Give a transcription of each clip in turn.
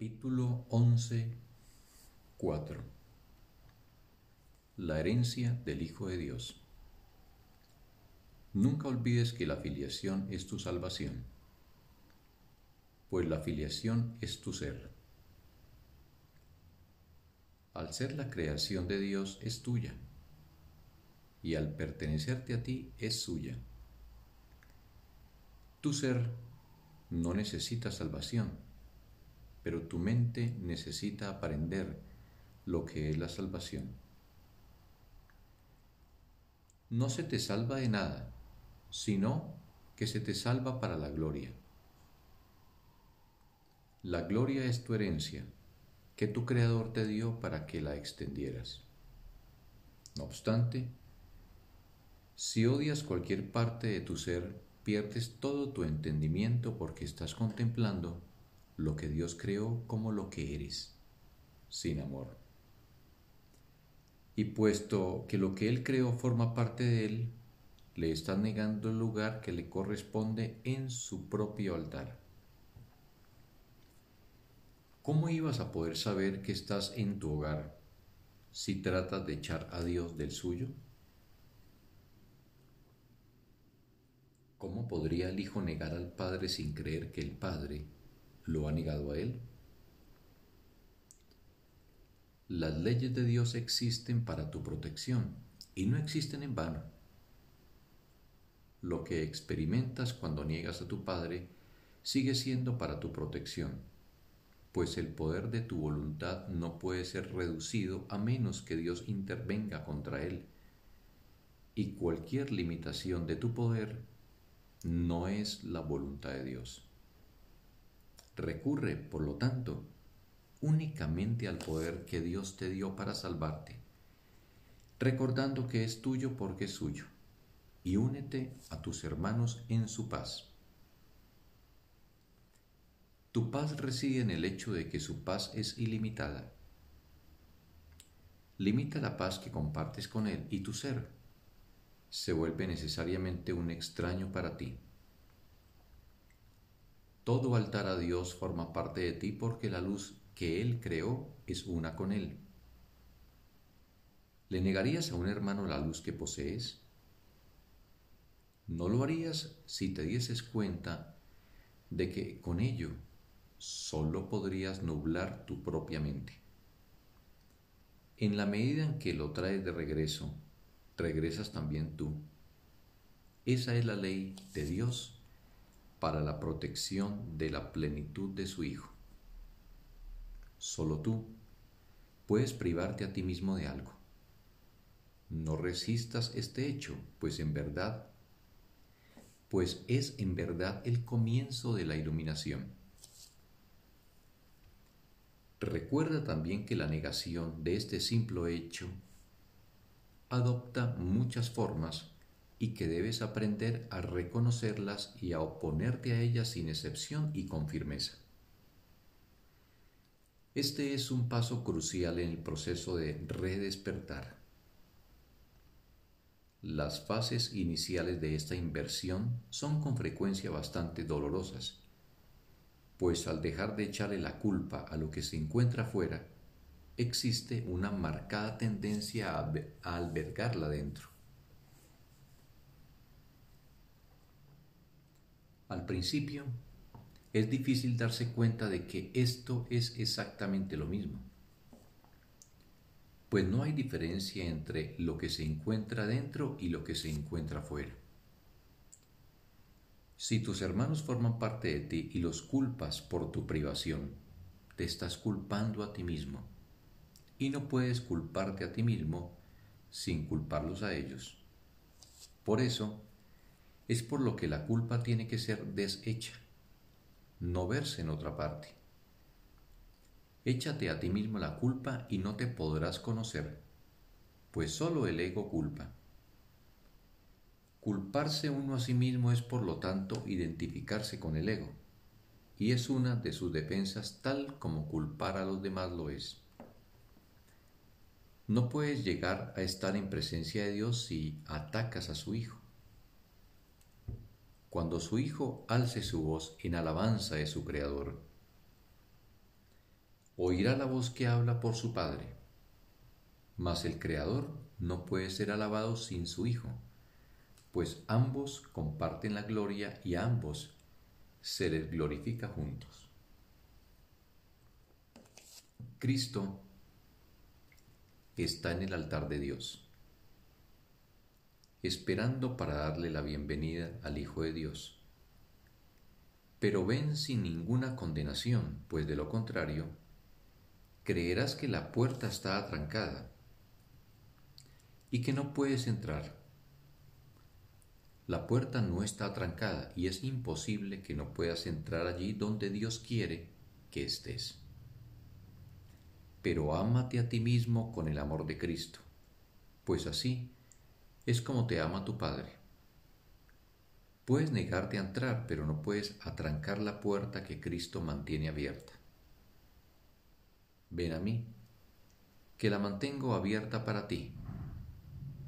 Capítulo 11, 4 La herencia del Hijo de Dios Nunca olvides que la filiación es tu salvación, pues la filiación es tu ser. Al ser la creación de Dios es tuya, y al pertenecerte a ti es suya. Tu ser no necesita salvación, pero tu mente necesita aprender lo que es la salvación. No se te salva de nada, sino que se te salva para la gloria. La gloria es tu herencia, que tu Creador te dio para que la extendieras. No obstante, si odias cualquier parte de tu ser, pierdes todo tu entendimiento porque estás contemplando lo que Dios creó como lo que eres, sin amor. Y puesto que lo que Él creó forma parte de Él, le estás negando el lugar que le corresponde en su propio altar. ¿Cómo ibas a poder saber que estás en tu hogar si tratas de echar a Dios del suyo? ¿Cómo podría el Hijo negar al Padre sin creer que el Padre lo ha negado a él? Las leyes de Dios existen para tu protección y no existen en vano. Lo que experimentas cuando niegas a tu Padre sigue siendo para tu protección, pues el poder de tu voluntad no puede ser reducido a menos que Dios intervenga contra él, y cualquier limitación de tu poder no es la voluntad de Dios. Recurre, por lo tanto, únicamente al poder que Dios te dio para salvarte, recordando que es tuyo porque es suyo, y únete a tus hermanos en su paz. Tu paz reside en el hecho de que su paz es ilimitada. Limita la paz que compartes con Él y tu ser se vuelve necesariamente un extraño para ti. Todo altar a Dios forma parte de ti porque la luz que Él creó es una con Él. ¿Le negarías a un hermano la luz que posees? No lo harías si te dieses cuenta de que con ello solo podrías nublar tu propia mente. En la medida en que lo traes de regreso, regresas también tú. Esa es la ley de Dios para la protección de la plenitud de su Hijo. Solo tú puedes privarte a ti mismo de algo. No resistas este hecho, pues en verdad, pues es en verdad el comienzo de la iluminación. Recuerda también que la negación de este simple hecho adopta muchas formas y que debes aprender a reconocerlas y a oponerte a ellas sin excepción y con firmeza. Este es un paso crucial en el proceso de redespertar. Las fases iniciales de esta inversión son con frecuencia bastante dolorosas, pues al dejar de echarle la culpa a lo que se encuentra fuera, existe una marcada tendencia a, albergarla dentro. Al principio, es difícil darse cuenta de que esto es exactamente lo mismo, pues no hay diferencia entre lo que se encuentra dentro y lo que se encuentra fuera. Si tus hermanos forman parte de ti y los culpas por tu privación, te estás culpando a ti mismo y no puedes culparte a ti mismo sin culparlos a ellos. Por eso, es por lo que la culpa tiene que ser deshecha, no verse en otra parte. Échate a ti mismo la culpa y no te podrás conocer, pues solo el ego culpa. Culparse uno a sí mismo es por lo tanto identificarse con el ego, y es una de sus defensas tal como culpar a los demás lo es. No puedes llegar a estar en presencia de Dios si atacas a su Hijo. Cuando su Hijo alce su voz en alabanza de su Creador, oirá la voz que habla por su Padre. Mas el Creador no puede ser alabado sin su Hijo, pues ambos comparten la gloria y a ambos se les glorifica juntos. Cristo está en el altar de Dios, esperando para darle la bienvenida al Hijo de Dios. Pero ven sin ninguna condenación, pues de lo contrario, creerás que la puerta está atrancada y que no puedes entrar. La puerta no está atrancada y es imposible que no puedas entrar allí donde Dios quiere que estés pero ámate a ti mismo con el amor de Cristo, pues así es como te ama tu Padre. Puedes negarte a entrar, pero no puedes atrancar la puerta que Cristo mantiene abierta. Ven a mí, que la mantengo abierta para ti,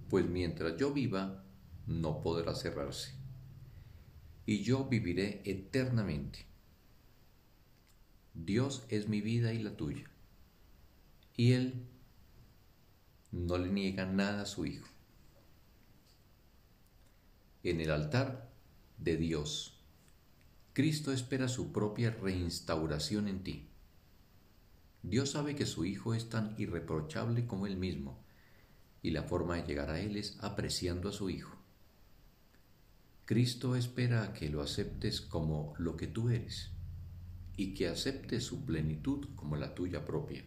pues mientras yo viva, no podrá cerrarse, y yo viviré eternamente. Dios es mi vida y la tuya y él no le niega nada a su hijo. En el altar de Dios, Cristo espera su propia reinstauración en ti. Dios sabe que su Hijo es tan irreprochable como Él mismo, y la forma de llegar a Él es apreciando a su Hijo. Cristo espera que lo aceptes como lo que tú eres, y que aceptes su plenitud como la tuya propia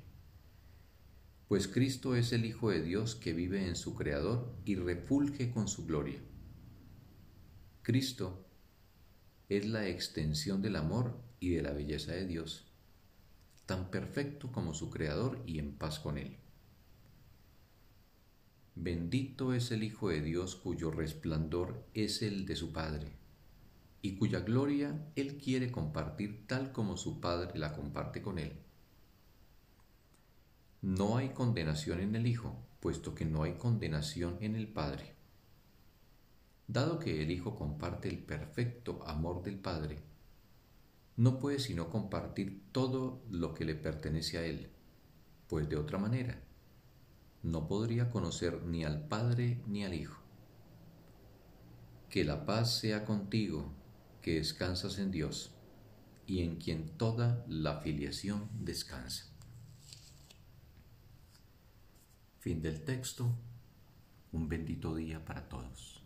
pues Cristo es el Hijo de Dios que vive en su Creador y refulge con su gloria. Cristo es la extensión del amor y de la belleza de Dios, tan perfecto como su Creador y en paz con Él. Bendito es el Hijo de Dios cuyo resplandor es el de su Padre, y cuya gloria Él quiere compartir tal como su Padre la comparte con Él. No hay condenación en el Hijo, puesto que no hay condenación en el Padre. Dado que el Hijo comparte el perfecto amor del Padre, no puede sino compartir todo lo que le pertenece a Él, pues de otra manera no podría conocer ni al Padre ni al Hijo. Que la paz sea contigo, que descansas en Dios, y en quien toda la filiación descansa. Fin del texto. Un bendito día para todos.